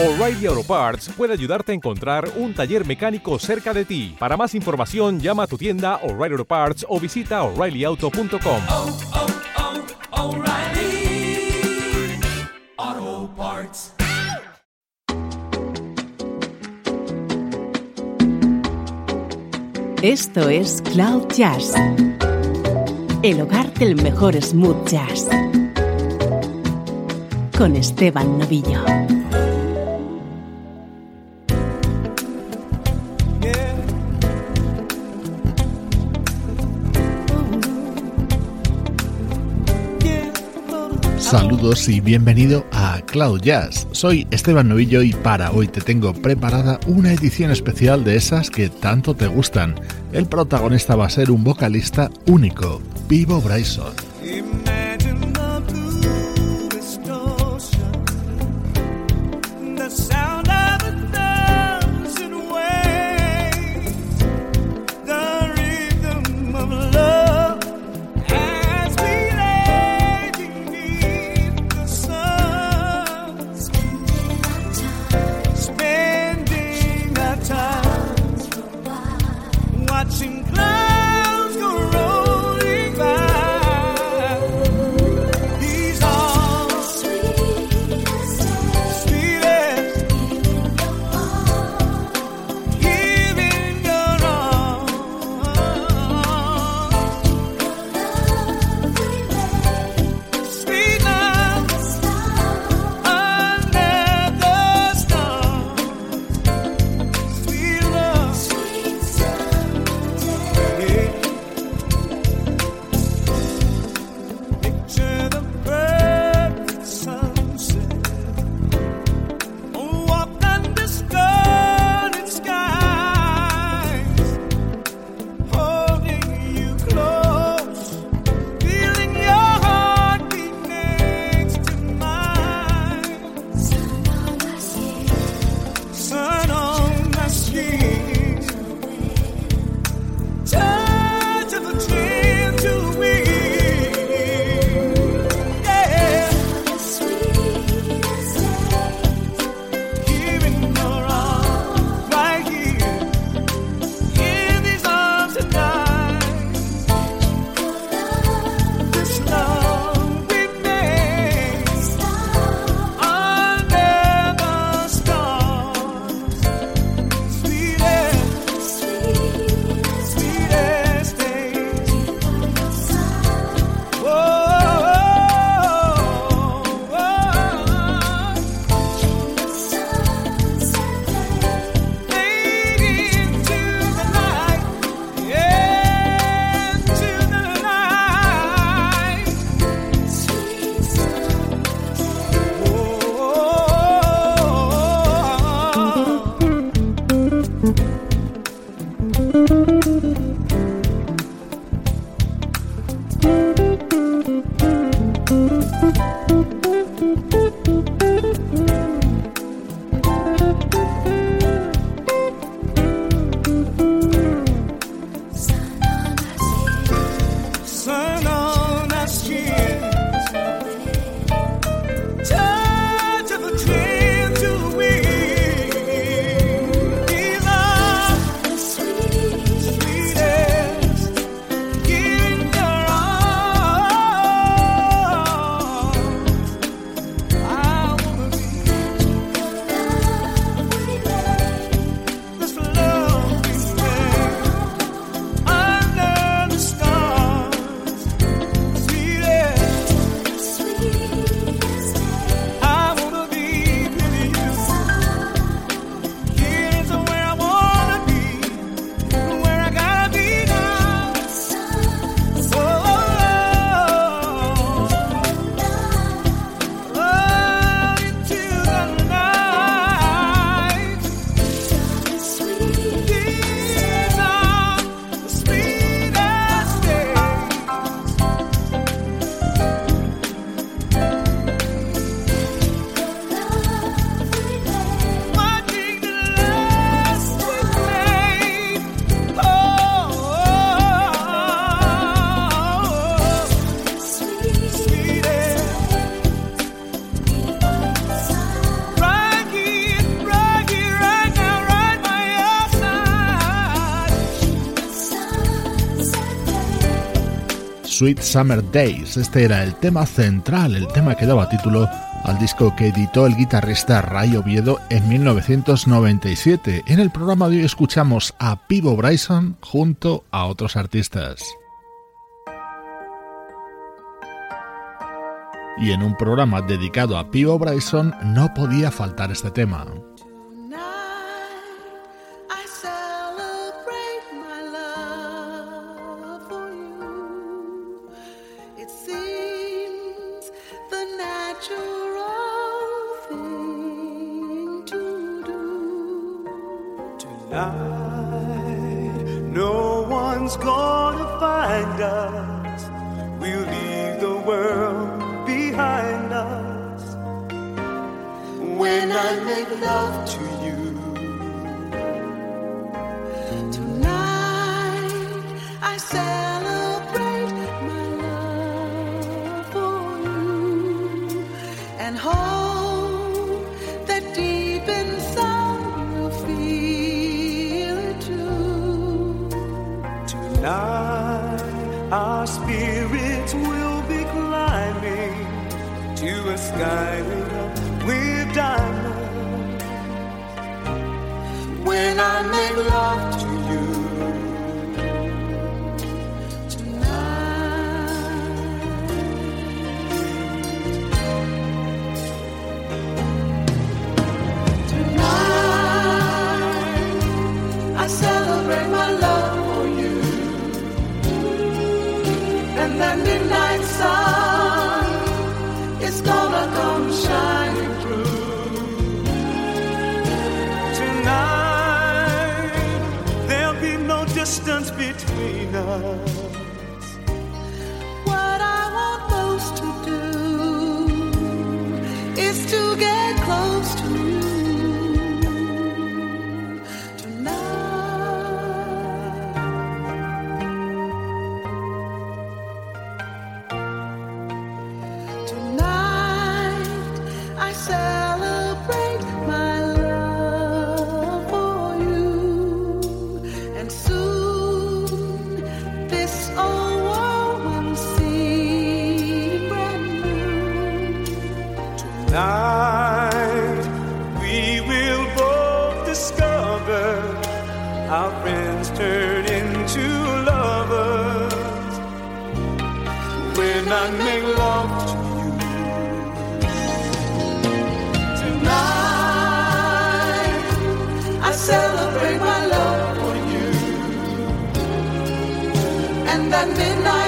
O'Reilly Auto Parts puede ayudarte a encontrar un taller mecánico cerca de ti. Para más información, llama a tu tienda O'Reilly Auto Parts o visita oreillyauto.com. oh, oh, Parts. Esto es Cloud Jazz, el hogar del mejor smooth jazz, con Esteban Novillo. Saludos y bienvenido a Cloud Jazz. Soy Esteban Novillo y para hoy te tengo preparada una edición especial de esas que tanto te gustan. El protagonista va a ser un vocalista único, Vivo Bryson. Sweet Summer Days. Este era el tema central, el tema que daba título al disco que editó el guitarrista Ray Oviedo en 1997. En el programa de hoy escuchamos a Pivo Bryson junto a otros artistas. Y en un programa dedicado a Pivo Bryson no podía faltar este tema. Tonight, no one's gonna find us. We'll leave the world behind us. When I make love to you, tonight I celebrate my love for you and hold. Our spirits will be climbing to a sky lit up with diamonds. When I make love to you tonight, tonight, I. distance between us. Tonight we will both discover our friends turn into lovers when I make love to you. Tonight I celebrate my love for you and that midnight.